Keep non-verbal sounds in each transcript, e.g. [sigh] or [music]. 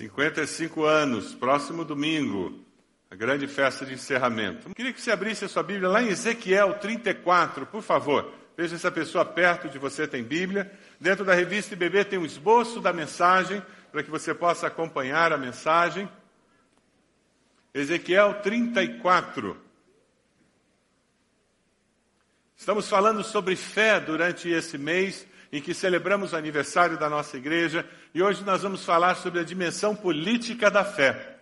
55 anos, próximo domingo, a grande festa de encerramento. Eu queria que você abrisse a sua Bíblia lá em Ezequiel 34, por favor. Veja se a pessoa perto de você tem Bíblia. Dentro da revista IBB tem um esboço da mensagem, para que você possa acompanhar a mensagem. Ezequiel 34. Estamos falando sobre fé durante esse mês em que celebramos o aniversário da nossa igreja e hoje nós vamos falar sobre a dimensão política da fé.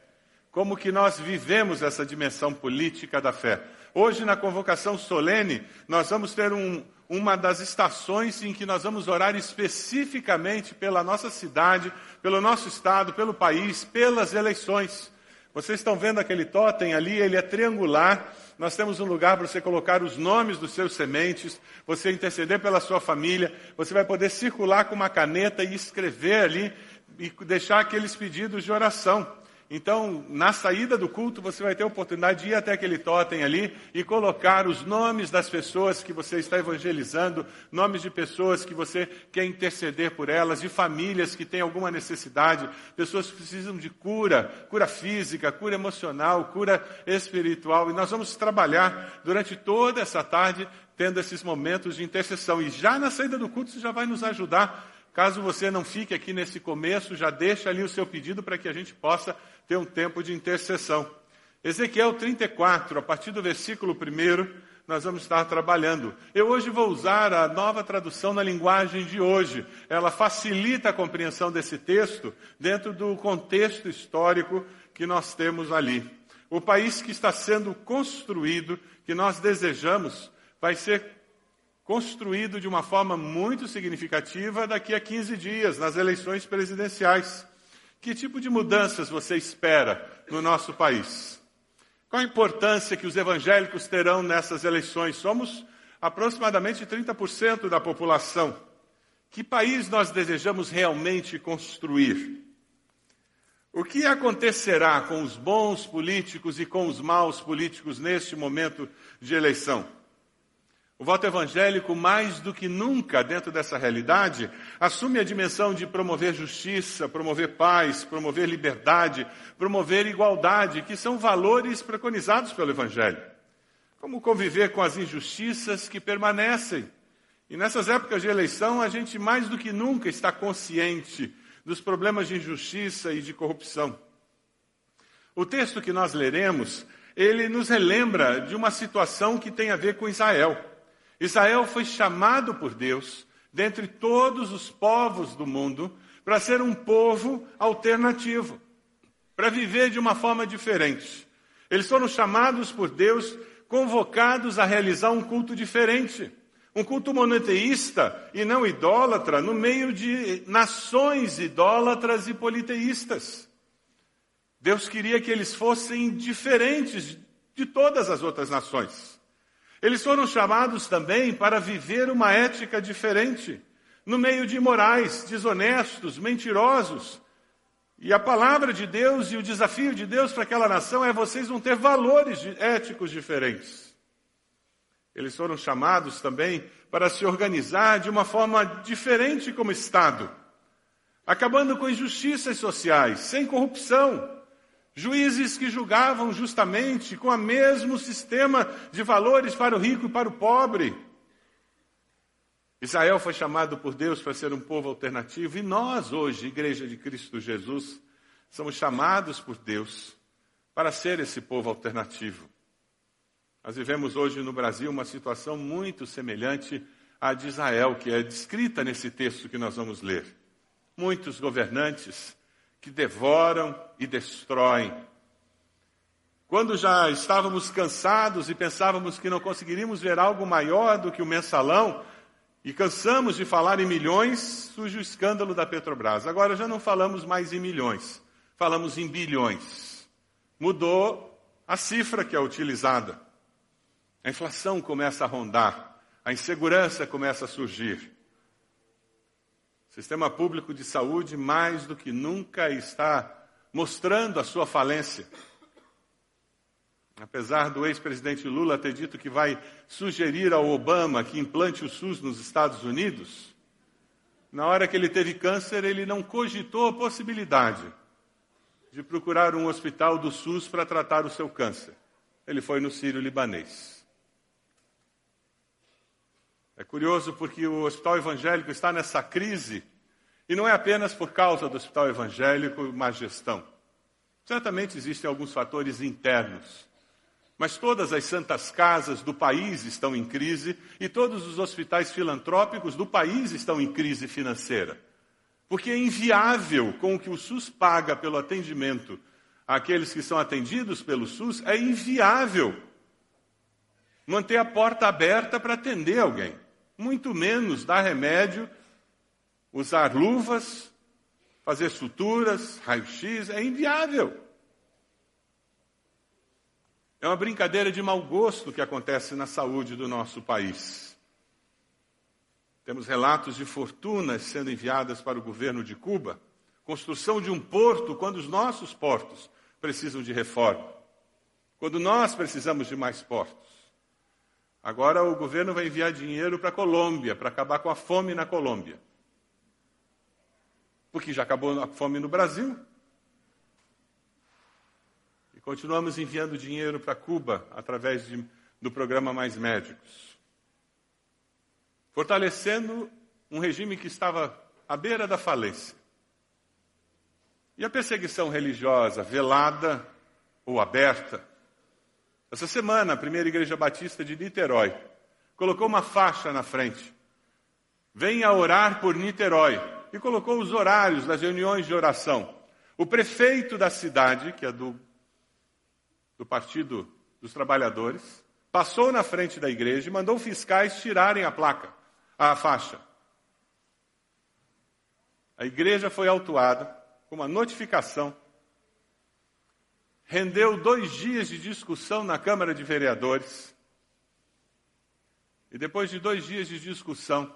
Como que nós vivemos essa dimensão política da fé. Hoje, na convocação solene, nós vamos ter um, uma das estações em que nós vamos orar especificamente pela nossa cidade, pelo nosso estado, pelo país, pelas eleições. Vocês estão vendo aquele totem ali, ele é triangular. Nós temos um lugar para você colocar os nomes dos seus sementes, você interceder pela sua família, você vai poder circular com uma caneta e escrever ali e deixar aqueles pedidos de oração. Então, na saída do culto, você vai ter a oportunidade de ir até aquele totem ali e colocar os nomes das pessoas que você está evangelizando, nomes de pessoas que você quer interceder por elas, de famílias que têm alguma necessidade, pessoas que precisam de cura, cura física, cura emocional, cura espiritual. E nós vamos trabalhar durante toda essa tarde tendo esses momentos de intercessão. E já na saída do culto, você já vai nos ajudar Caso você não fique aqui nesse começo, já deixa ali o seu pedido para que a gente possa ter um tempo de intercessão. Ezequiel 34, a partir do versículo 1, nós vamos estar trabalhando. Eu hoje vou usar a nova tradução na linguagem de hoje. Ela facilita a compreensão desse texto dentro do contexto histórico que nós temos ali. O país que está sendo construído, que nós desejamos, vai ser construído de uma forma muito significativa daqui a 15 dias, nas eleições presidenciais. Que tipo de mudanças você espera no nosso país? Qual a importância que os evangélicos terão nessas eleições? Somos aproximadamente 30% da população. Que país nós desejamos realmente construir? O que acontecerá com os bons políticos e com os maus políticos neste momento de eleição? O voto evangélico, mais do que nunca dentro dessa realidade, assume a dimensão de promover justiça, promover paz, promover liberdade, promover igualdade, que são valores preconizados pelo Evangelho. Como conviver com as injustiças que permanecem. E nessas épocas de eleição, a gente mais do que nunca está consciente dos problemas de injustiça e de corrupção. O texto que nós leremos, ele nos relembra de uma situação que tem a ver com Israel. Israel foi chamado por Deus, dentre todos os povos do mundo, para ser um povo alternativo, para viver de uma forma diferente. Eles foram chamados por Deus, convocados a realizar um culto diferente, um culto monoteísta e não idólatra, no meio de nações idólatras e politeístas. Deus queria que eles fossem diferentes de todas as outras nações. Eles foram chamados também para viver uma ética diferente, no meio de morais, desonestos, mentirosos. E a palavra de Deus e o desafio de Deus para aquela nação é vocês vão ter valores éticos diferentes. Eles foram chamados também para se organizar de uma forma diferente como Estado, acabando com injustiças sociais, sem corrupção, Juízes que julgavam justamente com o mesmo sistema de valores para o rico e para o pobre. Israel foi chamado por Deus para ser um povo alternativo e nós, hoje, Igreja de Cristo Jesus, somos chamados por Deus para ser esse povo alternativo. Nós vivemos hoje no Brasil uma situação muito semelhante à de Israel, que é descrita nesse texto que nós vamos ler. Muitos governantes que devoram e destroem. Quando já estávamos cansados e pensávamos que não conseguiríamos ver algo maior do que o mensalão, e cansamos de falar em milhões, surge o escândalo da Petrobras. Agora já não falamos mais em milhões, falamos em bilhões. Mudou a cifra que é utilizada. A inflação começa a rondar, a insegurança começa a surgir. Sistema público de saúde, mais do que nunca, está mostrando a sua falência. Apesar do ex-presidente Lula ter dito que vai sugerir ao Obama que implante o SUS nos Estados Unidos, na hora que ele teve câncer, ele não cogitou a possibilidade de procurar um hospital do SUS para tratar o seu câncer. Ele foi no Sírio-Libanês. É curioso porque o hospital evangélico está nessa crise e não é apenas por causa do hospital evangélico má gestão. Certamente existem alguns fatores internos. Mas todas as santas casas do país estão em crise e todos os hospitais filantrópicos do país estão em crise financeira. Porque é inviável com o que o SUS paga pelo atendimento àqueles que são atendidos pelo SUS, é inviável manter a porta aberta para atender alguém. Muito menos dar remédio, usar luvas, fazer suturas, raio-x, é inviável. É uma brincadeira de mau gosto que acontece na saúde do nosso país. Temos relatos de fortunas sendo enviadas para o governo de Cuba, construção de um porto quando os nossos portos precisam de reforma, quando nós precisamos de mais portos. Agora o governo vai enviar dinheiro para a Colômbia, para acabar com a fome na Colômbia. Porque já acabou a fome no Brasil. E continuamos enviando dinheiro para Cuba através de, do programa Mais Médicos fortalecendo um regime que estava à beira da falência. E a perseguição religiosa, velada ou aberta? Essa semana, a primeira Igreja Batista de Niterói colocou uma faixa na frente. Venha orar por Niterói. E colocou os horários das reuniões de oração. O prefeito da cidade, que é do, do Partido dos Trabalhadores, passou na frente da igreja e mandou fiscais tirarem a placa a faixa. A igreja foi autuada com uma notificação, rendeu dois dias de discussão na Câmara de Vereadores, e depois de dois dias de discussão,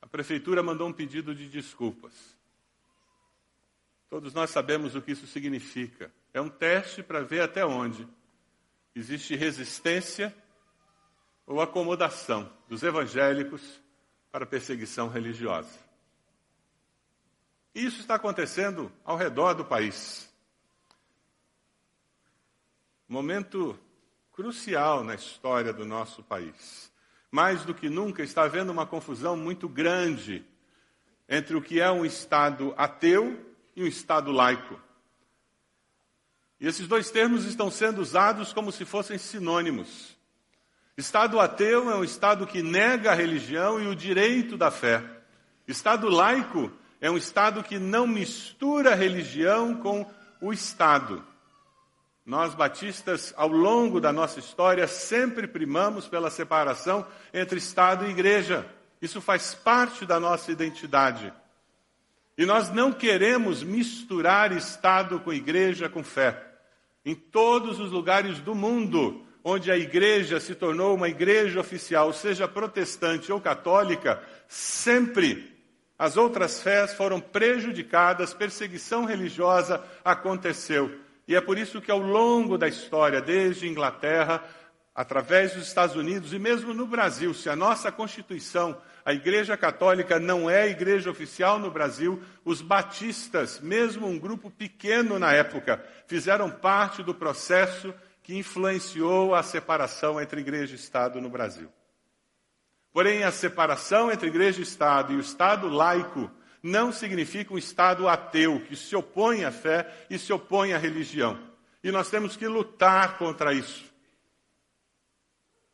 a prefeitura mandou um pedido de desculpas. Todos nós sabemos o que isso significa. É um teste para ver até onde existe resistência ou acomodação dos evangélicos para perseguição religiosa. Isso está acontecendo ao redor do país. Momento crucial na história do nosso país. Mais do que nunca está havendo uma confusão muito grande entre o que é um Estado ateu e um Estado laico. E esses dois termos estão sendo usados como se fossem sinônimos. Estado ateu é um Estado que nega a religião e o direito da fé. Estado laico é um Estado que não mistura a religião com o Estado. Nós, batistas, ao longo da nossa história, sempre primamos pela separação entre Estado e Igreja. Isso faz parte da nossa identidade. E nós não queremos misturar Estado com Igreja, com fé. Em todos os lugares do mundo, onde a igreja se tornou uma igreja oficial, seja protestante ou católica, sempre as outras fés foram prejudicadas, perseguição religiosa aconteceu. E é por isso que ao longo da história, desde Inglaterra, através dos Estados Unidos e mesmo no Brasil, se a nossa Constituição, a Igreja Católica não é a igreja oficial no Brasil, os batistas, mesmo um grupo pequeno na época, fizeram parte do processo que influenciou a separação entre igreja e Estado no Brasil. Porém, a separação entre igreja e Estado e o Estado laico não significa um Estado ateu que se opõe à fé e se opõe à religião. E nós temos que lutar contra isso.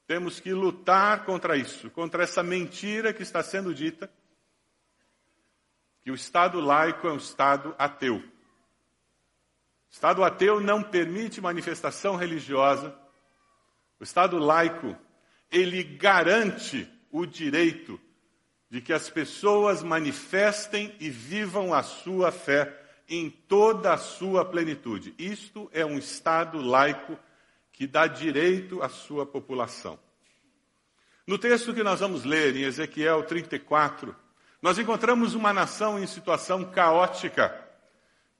Temos que lutar contra isso, contra essa mentira que está sendo dita, que o Estado laico é um Estado ateu. Estado ateu não permite manifestação religiosa. O Estado laico, ele garante o direito de que as pessoas manifestem e vivam a sua fé em toda a sua plenitude. Isto é um Estado laico que dá direito à sua população. No texto que nós vamos ler, em Ezequiel 34, nós encontramos uma nação em situação caótica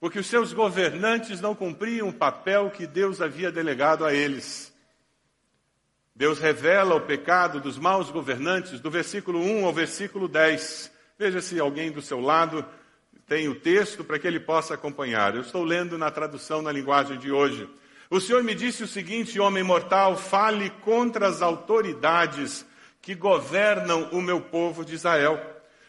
porque os seus governantes não cumpriam o papel que Deus havia delegado a eles. Deus revela o pecado dos maus governantes do versículo 1 ao versículo 10. Veja se alguém do seu lado tem o texto para que ele possa acompanhar. Eu estou lendo na tradução na linguagem de hoje. O Senhor me disse o seguinte, homem mortal, fale contra as autoridades que governam o meu povo de Israel.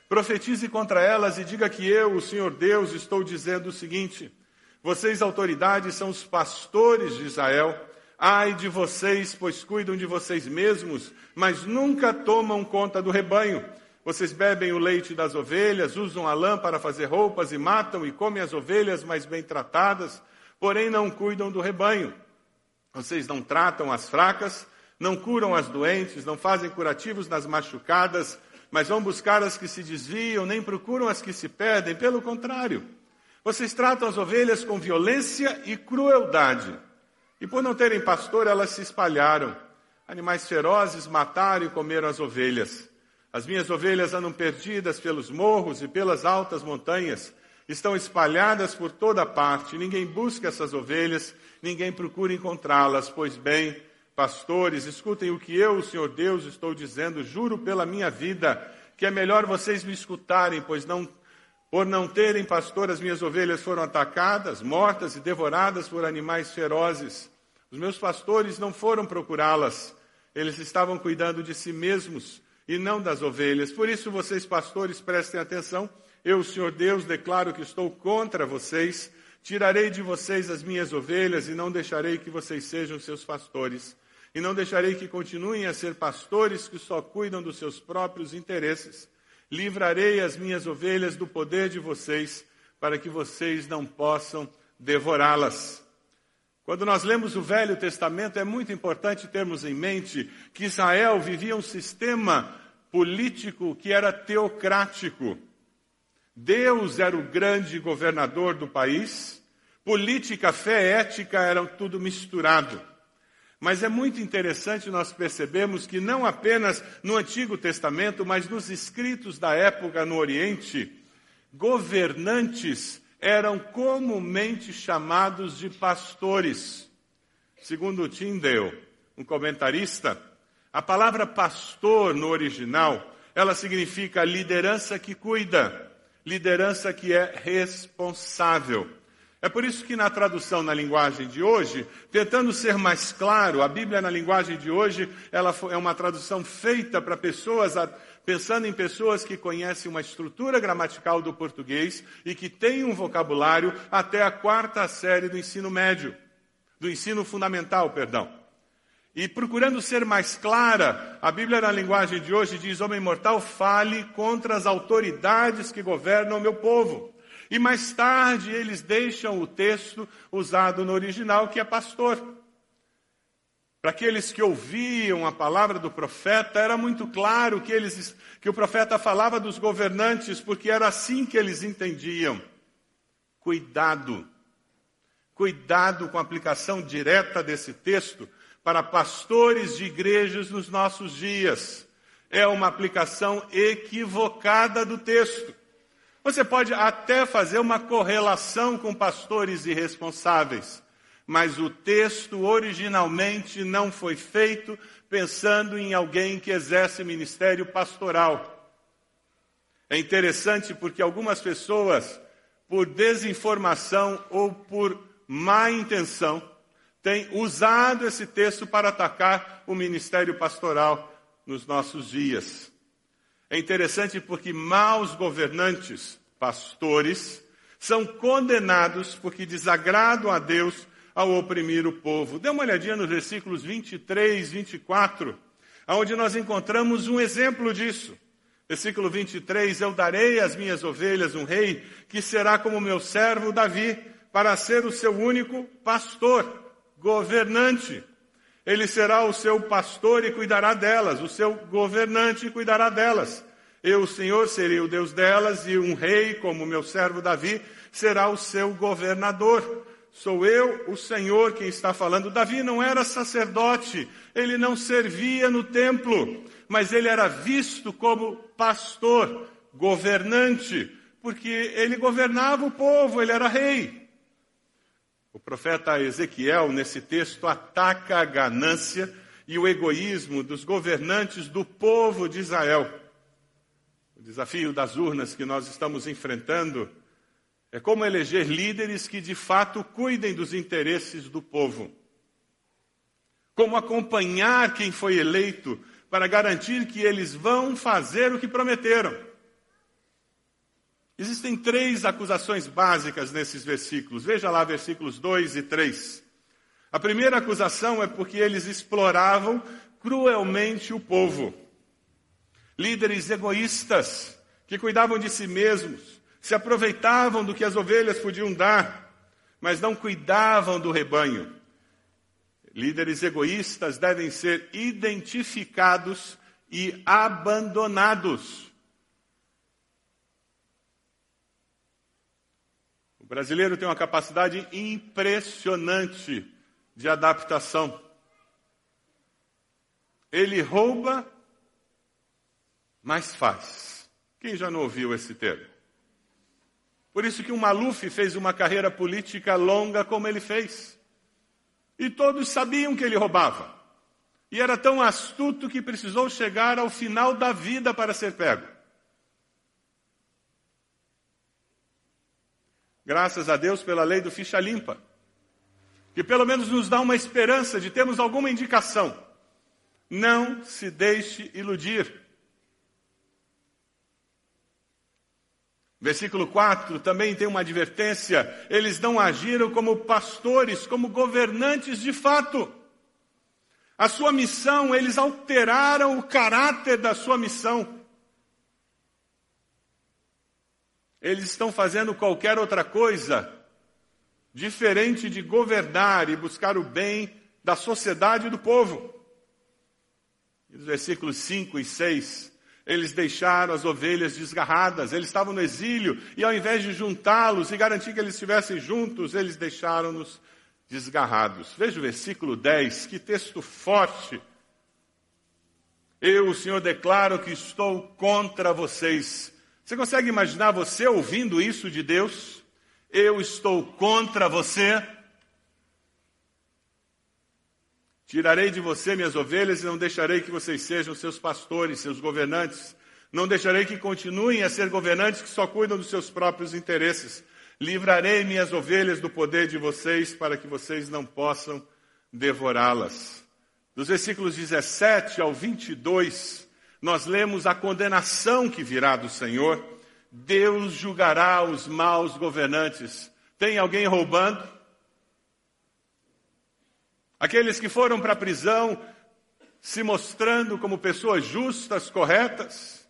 Profetize contra elas e diga que eu, o Senhor Deus, estou dizendo o seguinte: Vocês, autoridades, são os pastores de Israel. Ai de vocês, pois cuidam de vocês mesmos, mas nunca tomam conta do rebanho. Vocês bebem o leite das ovelhas, usam a lã para fazer roupas e matam e comem as ovelhas mais bem tratadas, porém não cuidam do rebanho. Vocês não tratam as fracas, não curam as doentes, não fazem curativos nas machucadas, mas vão buscar as que se desviam, nem procuram as que se perdem. Pelo contrário, vocês tratam as ovelhas com violência e crueldade. E por não terem pastor, elas se espalharam. Animais ferozes mataram e comeram as ovelhas. As minhas ovelhas andam perdidas pelos morros e pelas altas montanhas, estão espalhadas por toda parte. Ninguém busca essas ovelhas, ninguém procura encontrá-las. Pois bem, pastores, escutem o que eu, o Senhor Deus, estou dizendo. Juro pela minha vida que é melhor vocês me escutarem, pois não por não terem pastor, as minhas ovelhas foram atacadas, mortas e devoradas por animais ferozes. Os meus pastores não foram procurá-las, eles estavam cuidando de si mesmos e não das ovelhas. Por isso, vocês, pastores, prestem atenção. Eu, Senhor Deus, declaro que estou contra vocês. Tirarei de vocês as minhas ovelhas e não deixarei que vocês sejam seus pastores. E não deixarei que continuem a ser pastores que só cuidam dos seus próprios interesses. Livrarei as minhas ovelhas do poder de vocês, para que vocês não possam devorá-las. Quando nós lemos o Velho Testamento, é muito importante termos em mente que Israel vivia um sistema político que era teocrático. Deus era o grande governador do país, política, fé, ética eram tudo misturado. Mas é muito interessante nós percebemos que não apenas no Antigo Testamento, mas nos escritos da época no Oriente, governantes eram comumente chamados de pastores. Segundo Tyndale, um comentarista, a palavra pastor no original, ela significa liderança que cuida, liderança que é responsável. É por isso que na tradução na linguagem de hoje, tentando ser mais claro, a Bíblia na linguagem de hoje, ela é uma tradução feita para pessoas pensando em pessoas que conhecem uma estrutura gramatical do português e que têm um vocabulário até a quarta série do ensino médio, do ensino fundamental, perdão. E procurando ser mais clara, a Bíblia na linguagem de hoje diz: Homem mortal, fale contra as autoridades que governam o meu povo. E mais tarde eles deixam o texto usado no original, que é pastor. Para aqueles que ouviam a palavra do profeta, era muito claro que, eles, que o profeta falava dos governantes, porque era assim que eles entendiam. Cuidado. Cuidado com a aplicação direta desse texto para pastores de igrejas nos nossos dias. É uma aplicação equivocada do texto. Você pode até fazer uma correlação com pastores irresponsáveis mas o texto originalmente não foi feito pensando em alguém que exerce ministério pastoral. É interessante porque algumas pessoas, por desinformação ou por má intenção, têm usado esse texto para atacar o ministério pastoral nos nossos dias. É interessante porque maus governantes, pastores, são condenados porque desagradam a Deus ao oprimir o povo. Dê uma olhadinha nos versículos 23, 24, onde nós encontramos um exemplo disso. Versículo 23: Eu darei às minhas ovelhas um rei que será como meu servo Davi, para ser o seu único pastor, governante. Ele será o seu pastor e cuidará delas, o seu governante cuidará delas. Eu, o Senhor, serei o Deus delas, e um rei, como meu servo Davi, será o seu governador. Sou eu, o Senhor, quem está falando. Davi não era sacerdote, ele não servia no templo, mas ele era visto como pastor, governante, porque ele governava o povo, ele era rei. O profeta Ezequiel, nesse texto, ataca a ganância e o egoísmo dos governantes do povo de Israel. O desafio das urnas que nós estamos enfrentando É como eleger líderes que de fato cuidem dos interesses do povo. Como acompanhar quem foi eleito para garantir que eles vão fazer o que prometeram. Existem três acusações básicas nesses versículos. Veja lá, versículos 2 e 3. A primeira acusação é porque eles exploravam cruelmente o povo. Líderes egoístas que cuidavam de si mesmos, se aproveitavam do que as ovelhas podiam dar, mas não cuidavam do rebanho. Líderes egoístas devem ser identificados e abandonados. O brasileiro tem uma capacidade impressionante de adaptação. Ele rouba, mas faz. Quem já não ouviu esse termo? Por isso que o Maluf fez uma carreira política longa como ele fez. E todos sabiam que ele roubava. E era tão astuto que precisou chegar ao final da vida para ser pego. Graças a Deus pela lei do ficha limpa, que pelo menos nos dá uma esperança de termos alguma indicação. Não se deixe iludir. Versículo 4 também tem uma advertência: eles não agiram como pastores, como governantes de fato. A sua missão, eles alteraram o caráter da sua missão. Eles estão fazendo qualquer outra coisa diferente de governar e buscar o bem da sociedade e do povo. E nos versículos 5 e 6, eles deixaram as ovelhas desgarradas, eles estavam no exílio, e ao invés de juntá-los e garantir que eles estivessem juntos, eles deixaram-nos desgarrados. Veja o versículo 10, que texto forte. Eu, o Senhor, declaro que estou contra vocês você consegue imaginar você ouvindo isso de Deus? Eu estou contra você. Tirarei de você minhas ovelhas e não deixarei que vocês sejam seus pastores, seus governantes. Não deixarei que continuem a ser governantes que só cuidam dos seus próprios interesses. Livrarei minhas ovelhas do poder de vocês para que vocês não possam devorá-las. Dos versículos 17 ao 22, nós lemos a condenação que virá do Senhor. Deus julgará os maus governantes. Tem alguém roubando? Aqueles que foram para a prisão se mostrando como pessoas justas, corretas?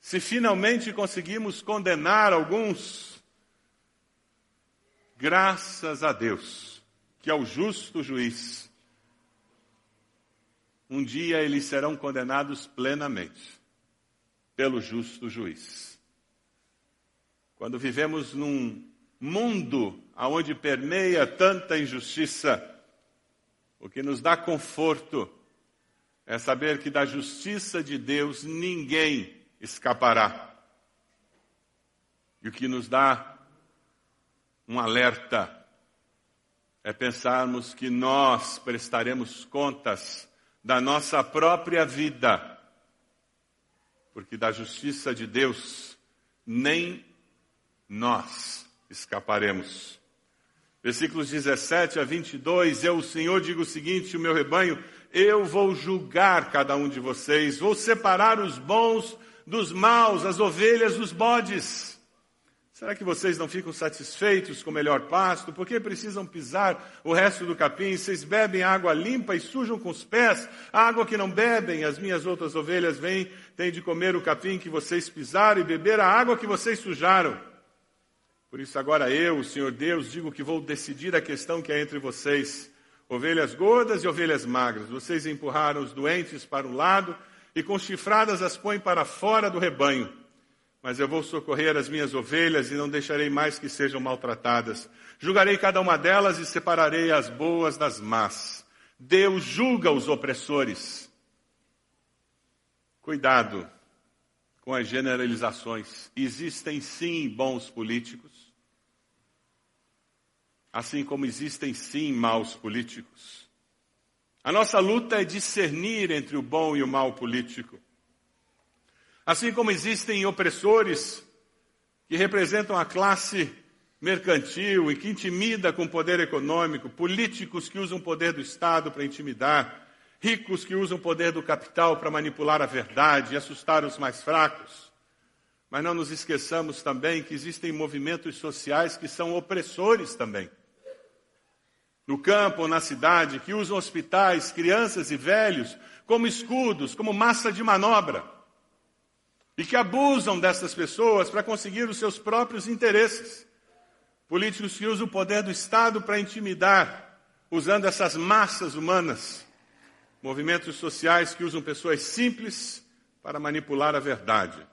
Se finalmente conseguimos condenar alguns, graças a Deus, que é o justo juiz, um dia eles serão condenados plenamente pelo justo juiz. Quando vivemos num mundo onde permeia tanta injustiça, o que nos dá conforto é saber que da justiça de Deus ninguém escapará. E o que nos dá um alerta é pensarmos que nós prestaremos contas da nossa própria vida, porque da justiça de Deus nem nós escaparemos. Versículos 17 a 22, eu, o Senhor, digo o seguinte: o meu rebanho, eu vou julgar cada um de vocês, vou separar os bons dos maus, as ovelhas dos bodes. Será que vocês não ficam satisfeitos com o melhor pasto? Por que precisam pisar o resto do capim? Vocês bebem água limpa e sujam com os pés a água que não bebem. As minhas outras ovelhas vêm, têm de comer o capim que vocês pisaram e beber a água que vocês sujaram. Por isso agora eu, o Senhor Deus, digo que vou decidir a questão que é entre vocês. Ovelhas gordas e ovelhas magras. Vocês empurraram os doentes para um lado e com chifradas as põem para fora do rebanho mas eu vou socorrer as minhas ovelhas e não deixarei mais que sejam maltratadas. Julgarei cada uma delas e separarei as boas das más. Deus julga os opressores. Cuidado com as generalizações. Existem sim bons políticos, assim como existem sim maus políticos. A nossa luta é discernir entre o bom e o mau político. Assim como existem opressores que representam a classe mercantil e que intimida com poder econômico, políticos que usam o poder do Estado para intimidar, ricos que usam o poder do capital para manipular a verdade e assustar os mais fracos. Mas não nos esqueçamos também que existem movimentos sociais que são opressores também. No campo ou na cidade, que usam hospitais, crianças e velhos como escudos, como massa de manobra. E que abusam dessas pessoas para conseguir os seus próprios interesses. Políticos que usam o poder do Estado para intimidar, usando essas massas humanas. Movimentos sociais que usam pessoas simples para manipular a verdade.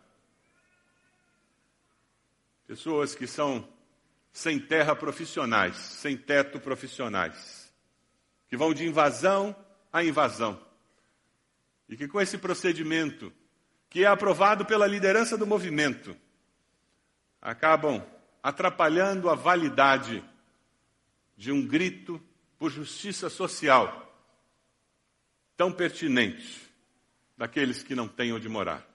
Pessoas que são sem terra profissionais, sem teto profissionais, que vão de invasão a invasão. E que com esse procedimento, que é aprovado pela liderança do movimento, acabam atrapalhando a validade de um grito por justiça social tão pertinente daqueles que não têm onde morar.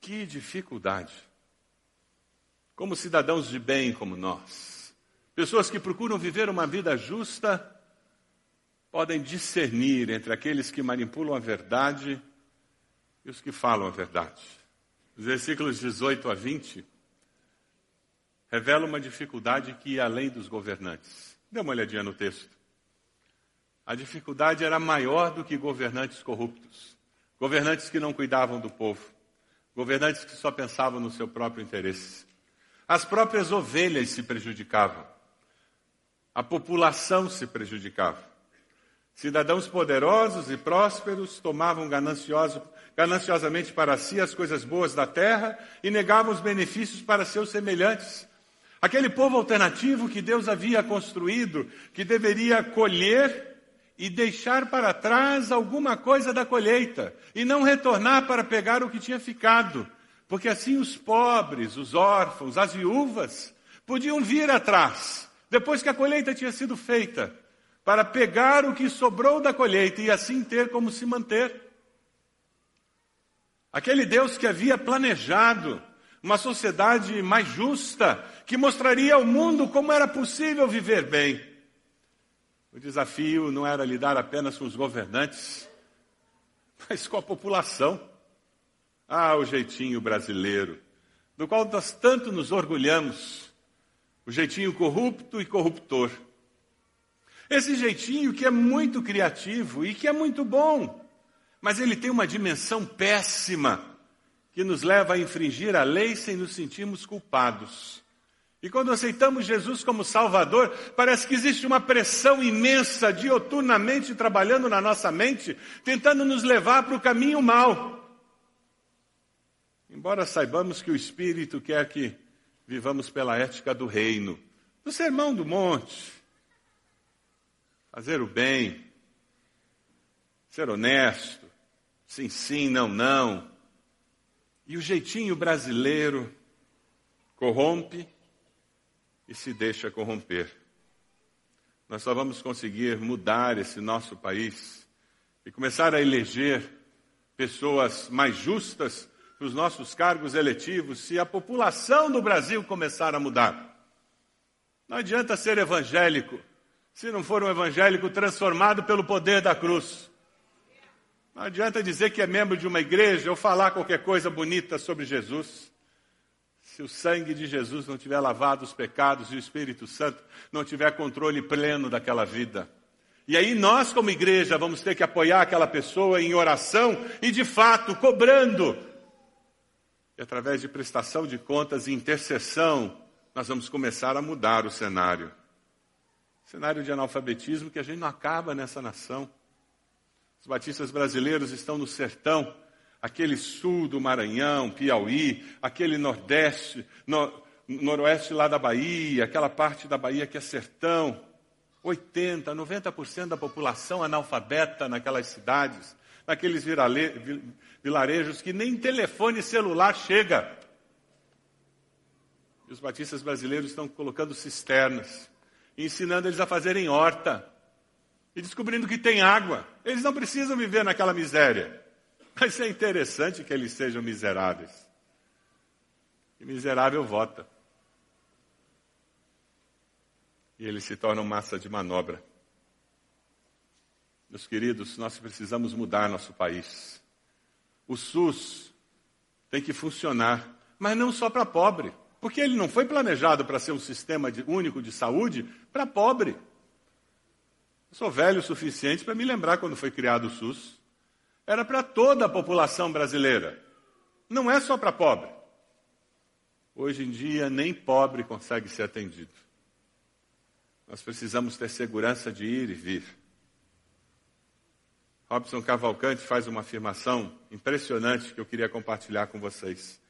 Que dificuldade. Como cidadãos de bem como nós, pessoas que procuram viver uma vida justa, podem discernir entre aqueles que manipulam a verdade e os que falam a verdade. Os versículos 18 a 20 revelam uma dificuldade que ia além dos governantes. Dê uma olhadinha no texto. A dificuldade era maior do que governantes corruptos, governantes que não cuidavam do povo, governantes que só pensavam no seu próprio interesse. As próprias ovelhas se prejudicavam, a população se prejudicava. Cidadãos poderosos e prósperos tomavam gananciosamente para si as coisas boas da terra e negavam os benefícios para seus semelhantes. Aquele povo alternativo que Deus havia construído, que deveria colher e deixar para trás alguma coisa da colheita e não retornar para pegar o que tinha ficado, porque assim os pobres, os órfãos, as viúvas podiam vir atrás, depois que a colheita tinha sido feita, para pegar o que sobrou da colheita e assim ter como se manter. Aquele Deus que havia planejado uma sociedade mais justa, que mostraria ao mundo como era possível viver bem. O desafio não era lidar apenas com os governantes, [laughs] mas com a população. Ah, o jeitinho brasileiro, do qual nós tanto nos orgulhamos, o jeitinho corrupto e corruptor. Esse jeitinho que é muito criativo e que é muito bom, mas ele tem uma dimensão péssima que nos leva a infringir a lei sem nos sentirmos culpados. E quando aceitamos Jesus como Salvador, parece que existe uma pressão imensa dioturnamente trabalhando na nossa mente, tentando nos levar para o caminho mau. Embora saibamos que o Espírito quer que vivamos pela ética do reino, do sermão do monte, fazer o bem, ser honesto, sim, sim, não, não. E o jeitinho brasileiro corrompe e se deixa corromper. Nós só vamos conseguir mudar esse nosso país e começar a eleger pessoas mais justas para os nossos cargos eletivos se a população do Brasil começar a mudar. Não adianta ser evangélico se não for um evangélico transformado pelo poder da cruz. Não adianta dizer que é membro de uma igreja ou falar qualquer coisa bonita sobre Jesus se o sangue de Jesus não tiver lavado os pecados e o Espírito Santo não tiver controle pleno daquela vida. E aí nós, como igreja, vamos ter que apoiar aquela pessoa em oração e, de fato, cobrando. E através de prestação de contas e intercessão, nós vamos começar a mudar o cenário. Cenário de analfabetismo que a gente não acaba nessa nação. Os batistas brasileiros estão no sertão aquele sul do Maranhão, Piauí, aquele nordeste, no, noroeste lá da Bahia, aquela parte da Bahia que é sertão. 80, 90% da população analfabeta naquelas cidades, naqueles virale, vilarejos que nem telefone celular chega. E os batistas brasileiros estão colocando cisternas, ensinando eles a fazerem horta e descobrindo que tem água. Eles não precisam viver naquela miséria. Mas é interessante que eles sejam miseráveis. E miserável vota. E eles se tornam massa de manobra. Meus queridos, nós precisamos mudar nosso país. O SUS tem que funcionar, mas não só para pobre, porque ele não foi planejado para ser um sistema de, único de saúde para pobre. Eu sou velho o suficiente para me lembrar quando foi criado o SUS. Era para toda a população brasileira. Não é só para pobre. Hoje em dia, nem pobre consegue ser atendido. Nós precisamos ter segurança de ir e vir. Robson Cavalcante faz uma afirmação impressionante que eu queria compartilhar com vocês.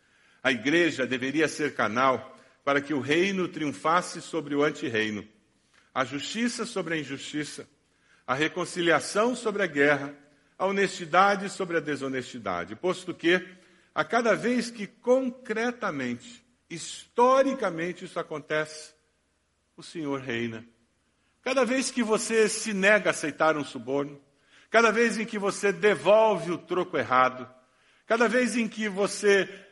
A igreja deveria ser canal para que o reino triunfasse sobre o antirreino a justiça sobre a injustiça, a reconciliação sobre a guerra, a honestidade sobre a desonestidade, posto que, a cada vez que concretamente, historicamente isso acontece, o Senhor reina. Cada vez que você se nega a aceitar um suborno, cada vez em que você devolve o troco errado, cada vez em que você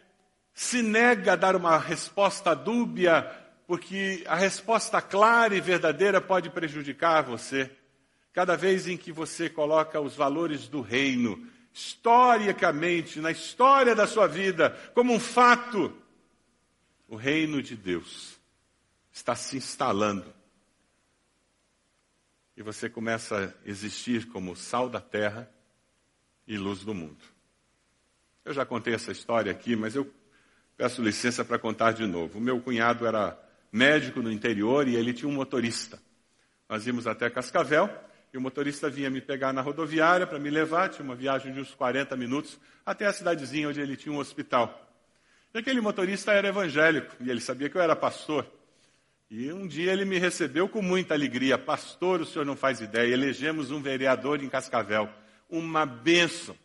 se nega a dar uma resposta dúbia porque a resposta clara e verdadeira pode prejudicar você. Cada vez em que você coloca os valores do reino, historicamente, na história da sua vida, como um fato, o reino de Deus está se instalando. E você começa a existir como sal da terra e luz do mundo. Eu já contei essa história aqui, mas eu peço licença para contar de novo. O meu cunhado era médico no interior e ele tinha um motorista. Nós íamos até Cascavel e o motorista vinha me pegar na rodoviária para me levar, tinha uma viagem de uns 40 minutos, até a cidadezinha onde ele tinha um hospital. E aquele motorista era evangélico e ele sabia que eu era pastor. E um dia ele me recebeu com muita alegria. Pastor, o senhor não faz ideia, elegemos um vereador em Cascavel. Uma benção.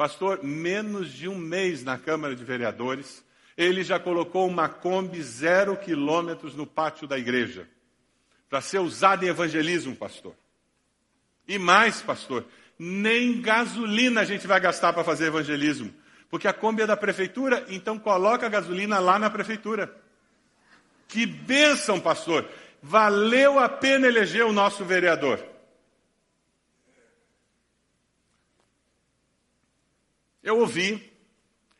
Pastor, menos de um mês na Câmara de Vereadores, ele já colocou uma Kombi zero quilômetros no pátio da igreja, para ser usada em evangelismo, pastor. E mais, pastor, nem gasolina a gente vai gastar para fazer evangelismo, porque a Kombi é da prefeitura, então coloca a gasolina lá na prefeitura. Que bênção, pastor! Valeu a pena eleger o nosso vereador. Eu ouvi,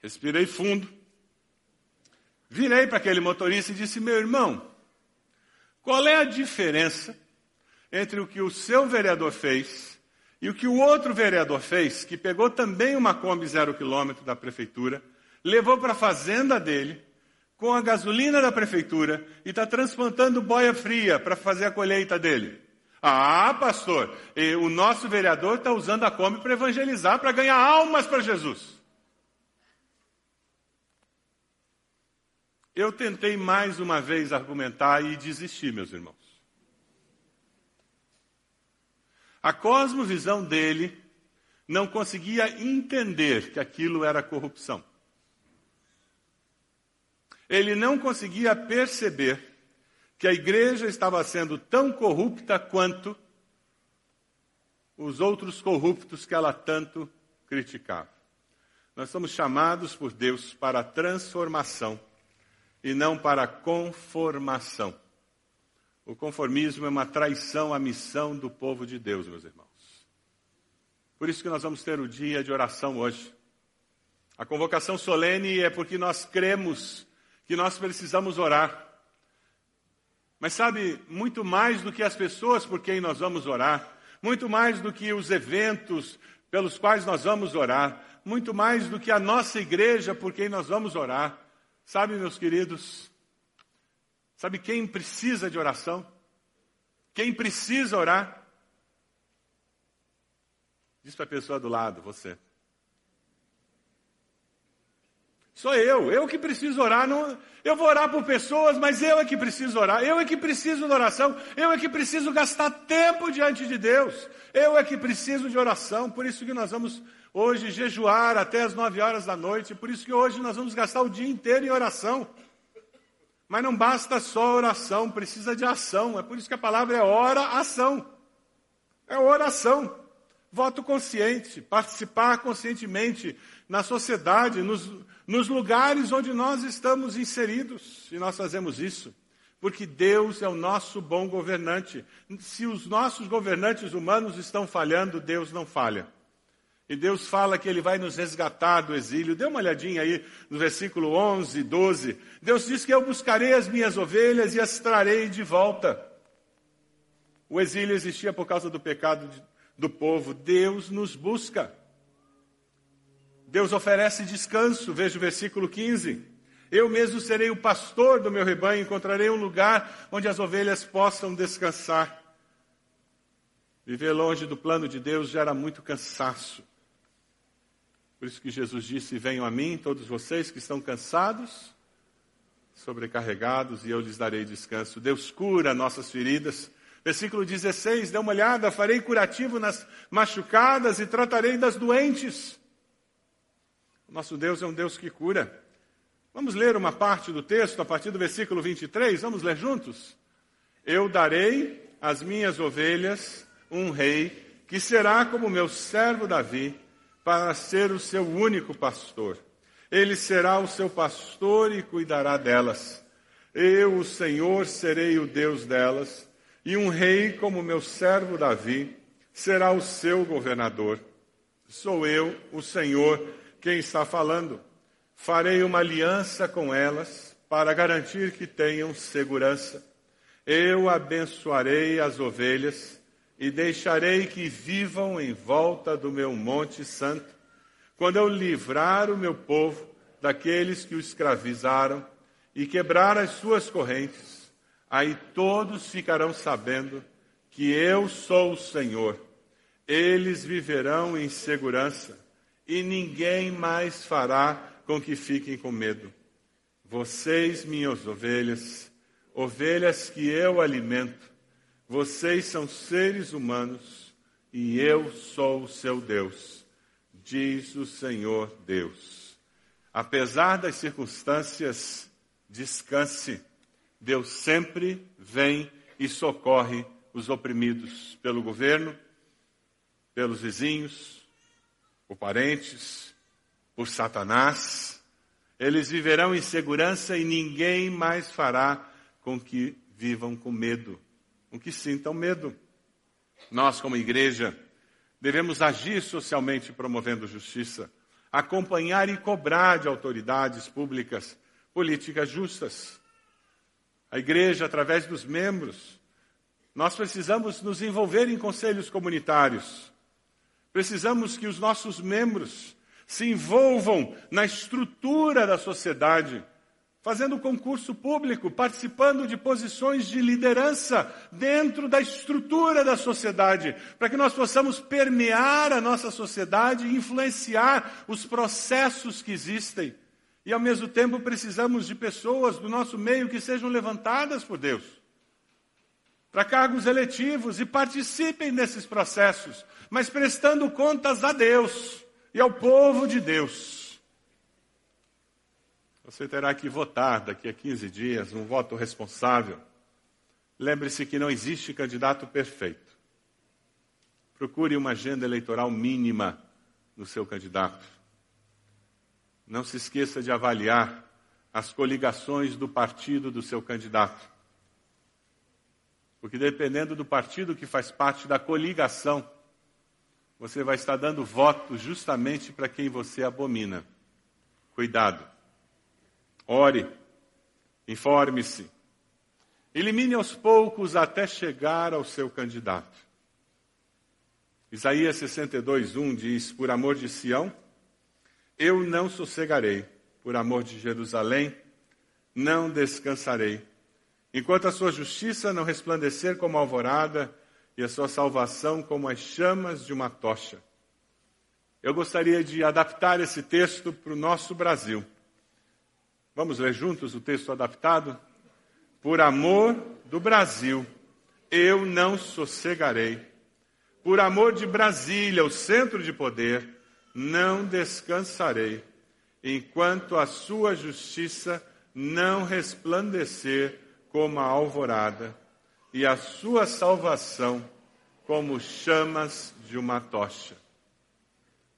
respirei fundo, Virei para aquele motorista e disse: Meu irmão, qual é a diferença entre o que o seu vereador fez e o que o outro vereador fez, que pegou também uma Kombi zero quilômetro da prefeitura, levou para a fazenda dele, com a gasolina da prefeitura, e está transplantando boia fria para fazer a colheita dele? Ah, pastor, o nosso vereador está usando a Kombi para evangelizar, para ganhar almas para Jesus. Eu tentei mais uma vez argumentar e desisti, meus irmãos. A cosmovisão dele não conseguia entender que aquilo era corrupção. Ele não conseguia perceber que a igreja estava sendo tão corrupta quanto os outros corruptos que ela tanto criticava. Nós somos chamados por Deus para a transformação e não para conformação. O conformismo é uma traição à missão do povo de Deus, meus irmãos. Por isso que nós vamos ter o dia de oração hoje. A convocação solene é porque nós cremos que nós precisamos orar. Mas sabe, muito mais do que as pessoas por quem nós vamos orar, muito mais do que os eventos pelos quais nós vamos orar, muito mais do que a nossa igreja por quem nós vamos orar, Sabe, meus queridos, sabe quem precisa de oração? Quem precisa orar? Diz para a pessoa do lado, você. Sou eu, eu que preciso orar. Não, eu vou orar por pessoas, mas eu é que preciso orar. Eu é que preciso de oração. Eu é que preciso gastar tempo diante de Deus. Eu é que preciso de oração. Por isso que nós vamos hoje jejuar até as nove horas da noite, por isso que hoje nós vamos gastar o dia inteiro em oração. Mas não basta só oração, precisa de ação. É por isso que a palavra é ora, ação. É oração. voto consciente, participar conscientemente na sociedade, nos, nos lugares onde nós estamos inseridos. E nós fazemos isso porque Deus é o nosso bom governante. Se os nossos governantes humanos estão falhando, Deus não falha. E Deus fala que Ele vai nos resgatar do exílio. Dê uma olhadinha aí no versículo 11, 12. Deus diz que eu buscarei as minhas ovelhas e as trarei de volta. O exílio existia por causa do pecado do povo. Deus nos busca. Deus oferece descanso. Veja o versículo 15. Eu mesmo serei o pastor do meu rebanho, encontrarei um lugar onde as ovelhas possam descansar. Viver longe do plano de Deus gera muito cansaço. Por isso que Jesus disse: Venham a mim, todos vocês que estão cansados, sobrecarregados, e eu lhes darei descanso. Deus cura nossas feridas. Versículo 16: Dê uma olhada, farei curativo nas machucadas e tratarei das doentes. Nosso Deus é um Deus que cura. Vamos ler uma parte do texto a partir do versículo 23? Vamos ler juntos? Eu darei às minhas ovelhas um rei que será como meu servo Davi, para ser o seu único pastor. Ele será o seu pastor e cuidará delas. Eu, o Senhor, serei o Deus delas, e um rei como meu servo Davi será o seu governador. Sou eu, o Senhor, quem está falando. Farei uma aliança com elas para garantir que tenham segurança. Eu abençoarei as ovelhas e deixarei que vivam em volta do meu monte santo, quando eu livrar o meu povo daqueles que o escravizaram e quebrar as suas correntes. Aí todos ficarão sabendo que eu sou o Senhor. Eles viverão em segurança e ninguém mais fará com que fiquem com medo. Vocês, minhas ovelhas, ovelhas que eu alimento, vocês são seres humanos e eu sou o seu Deus, diz o Senhor Deus. Apesar das circunstâncias, descanse. Deus sempre vem e socorre os oprimidos pelo governo, pelos vizinhos, por parentes, por Satanás. Eles viverão em segurança e ninguém mais fará com que vivam com medo, com que sintam medo. Nós, como igreja, devemos agir socialmente promovendo justiça, acompanhar e cobrar de autoridades públicas políticas justas. A igreja, através dos membros, nós precisamos nos envolver em conselhos comunitários. Precisamos que os nossos membros se envolvam na estrutura da sociedade, fazendo concurso público, participando de posições de liderança dentro da estrutura da sociedade, para que nós possamos permear a nossa sociedade e influenciar os processos que existem. E ao mesmo tempo precisamos de pessoas do nosso meio que sejam levantadas por Deus para cargos eletivos e participem desses processos, mas prestando contas a Deus e ao povo de Deus. Você terá que votar daqui a 15 dias um voto responsável. Lembre-se que não existe candidato perfeito. Procure uma agenda eleitoral mínima no seu candidato. Não se esqueça de avaliar as coligações do partido do seu candidato. Porque dependendo do partido que faz parte da coligação, você vai estar dando voto justamente para quem você abomina. Cuidado. Ore. Informe-se. Elimine aos poucos até chegar ao seu candidato. Isaías 62, 1 diz: Por amor de Sião, eu não sossegarei, por amor de Jerusalém, não descansarei, enquanto a sua justiça não resplandecer como a alvorada e a sua salvação como as chamas de uma tocha. Eu gostaria de adaptar esse texto para o nosso Brasil. Vamos ler juntos o texto adaptado? Por amor do Brasil, eu não sossegarei. Por amor de Brasília, o centro de poder, não descansarei, enquanto a sua justiça não resplandecer como a alvorada e a sua salvação como chamas de uma tocha.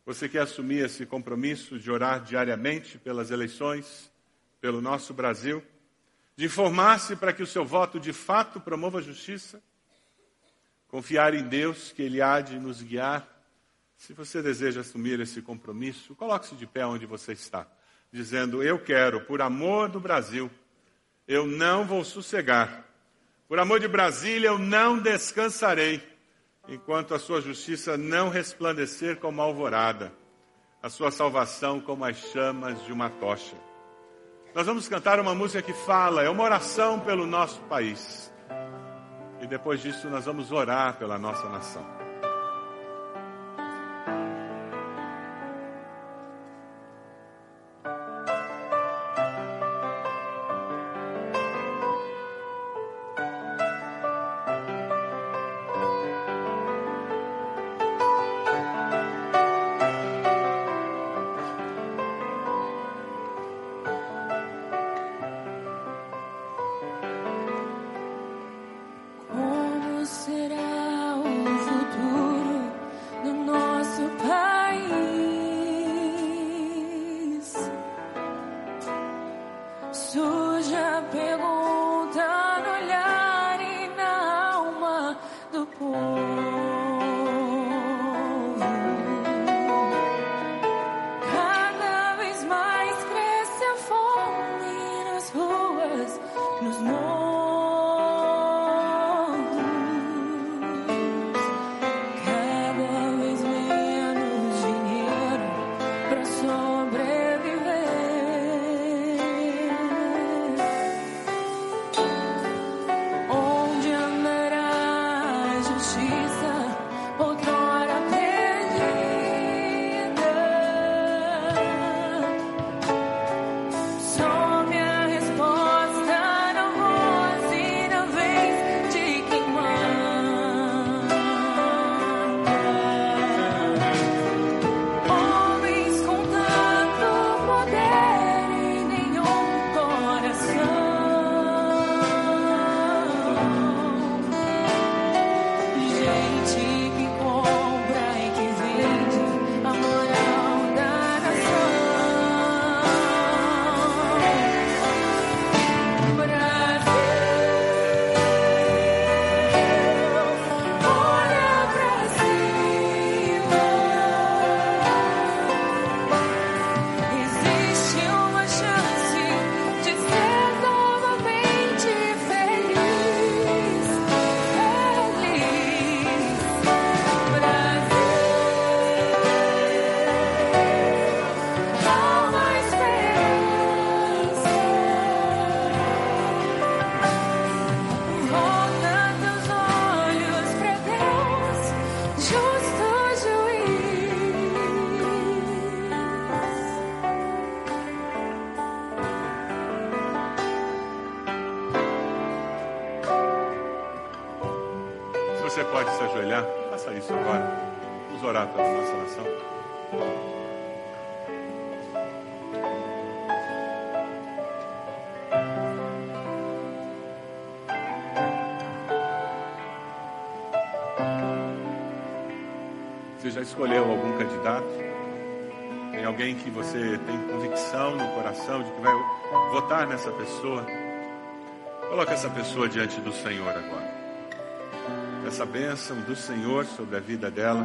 Você quer assumir esse compromisso de orar diariamente pelas eleições, pelo nosso Brasil? De informar-se para que o seu voto de fato promova a justiça? Confiar em Deus que Ele há de nos guiar? Se você deseja assumir esse compromisso, coloque-se de pé onde você está, dizendo: Eu quero, por amor do Brasil, eu não vou sossegar. Por amor de Brasília, eu não descansarei enquanto a sua justiça não resplandecer como a alvorada, a sua salvação como as chamas de uma tocha. Nós vamos cantar uma música que fala, é uma oração pelo nosso país. E depois disso nós vamos orar pela nossa nação. Escolheu algum candidato? Tem alguém que você tem convicção no coração de que vai votar nessa pessoa? Coloque essa pessoa diante do Senhor agora. Essa bênção do Senhor sobre a vida dela.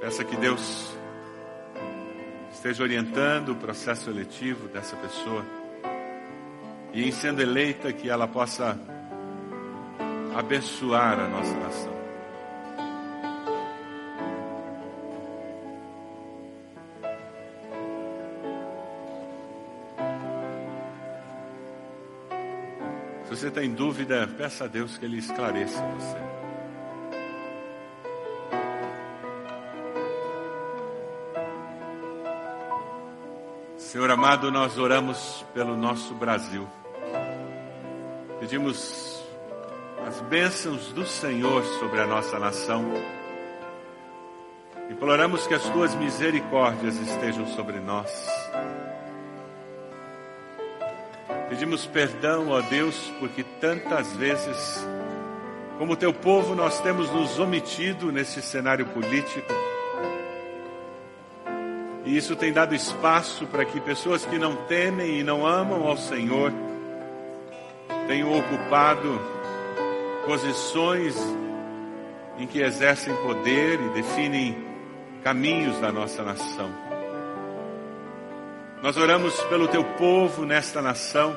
Peça que Deus esteja orientando o processo eletivo dessa pessoa. E em sendo eleita, que ela possa abençoar a nossa nação. Está em dúvida, peça a Deus que Ele esclareça você. Senhor amado, nós oramos pelo nosso Brasil. Pedimos as bênçãos do Senhor sobre a nossa nação. Imploramos que as tuas misericórdias estejam sobre nós. Pedimos perdão, ó Deus, porque tantas vezes Como teu povo, nós temos nos omitido nesse cenário político. E isso tem dado espaço para que pessoas que não temem e não amam ao Senhor tenham ocupado posições em que exercem poder e definem caminhos da nossa nação. Nós oramos pelo teu povo nesta nação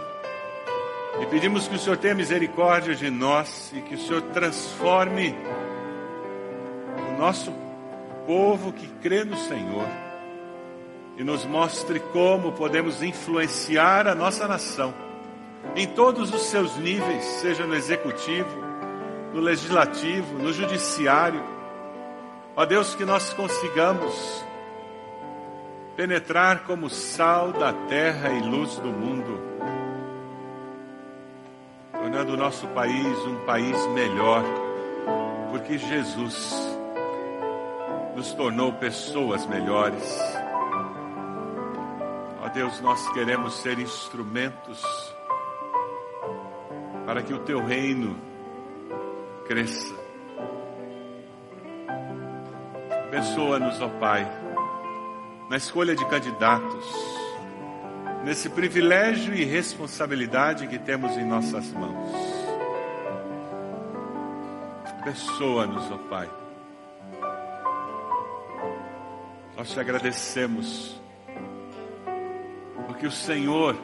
e pedimos que o Senhor tenha misericórdia de nós e que o Senhor transforme o nosso povo que crê no Senhor e nos mostre como podemos influenciar a nossa nação em todos os seus níveis, seja no executivo, no legislativo, no judiciário. Ó Deus, que nós consigamos penetrar como sal da terra e luz do mundo, tornando o nosso país um país melhor, porque Jesus nos tornou pessoas melhores. Ó Deus, nós queremos ser instrumentos para que o teu reino cresça. Abençoa-nos, ó Pai, na escolha de candidatos, nesse privilégio e responsabilidade que temos em nossas mãos. Abençoa-nos, ó Pai. Nós te agradecemos, porque o Senhor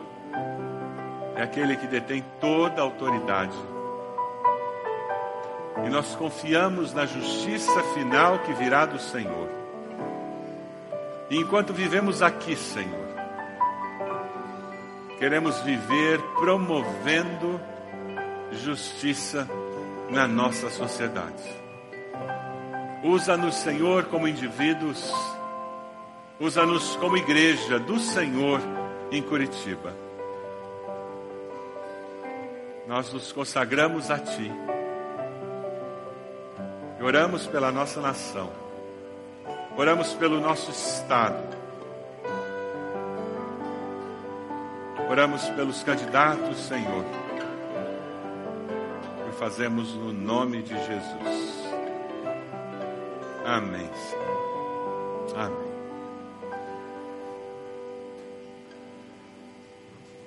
é aquele que detém toda a autoridade. E nós confiamos na justiça final que virá do Senhor. E enquanto vivemos aqui, Senhor, queremos viver promovendo justiça na nossa sociedade. Usa-nos, Senhor, como indivíduos, usa-nos como igreja do Senhor em Curitiba nós nos consagramos a Ti. Oramos pela nossa nação. Oramos pelo nosso Estado. Oramos pelos candidatos, Senhor. E fazemos no nome de Jesus. Amém. Amém.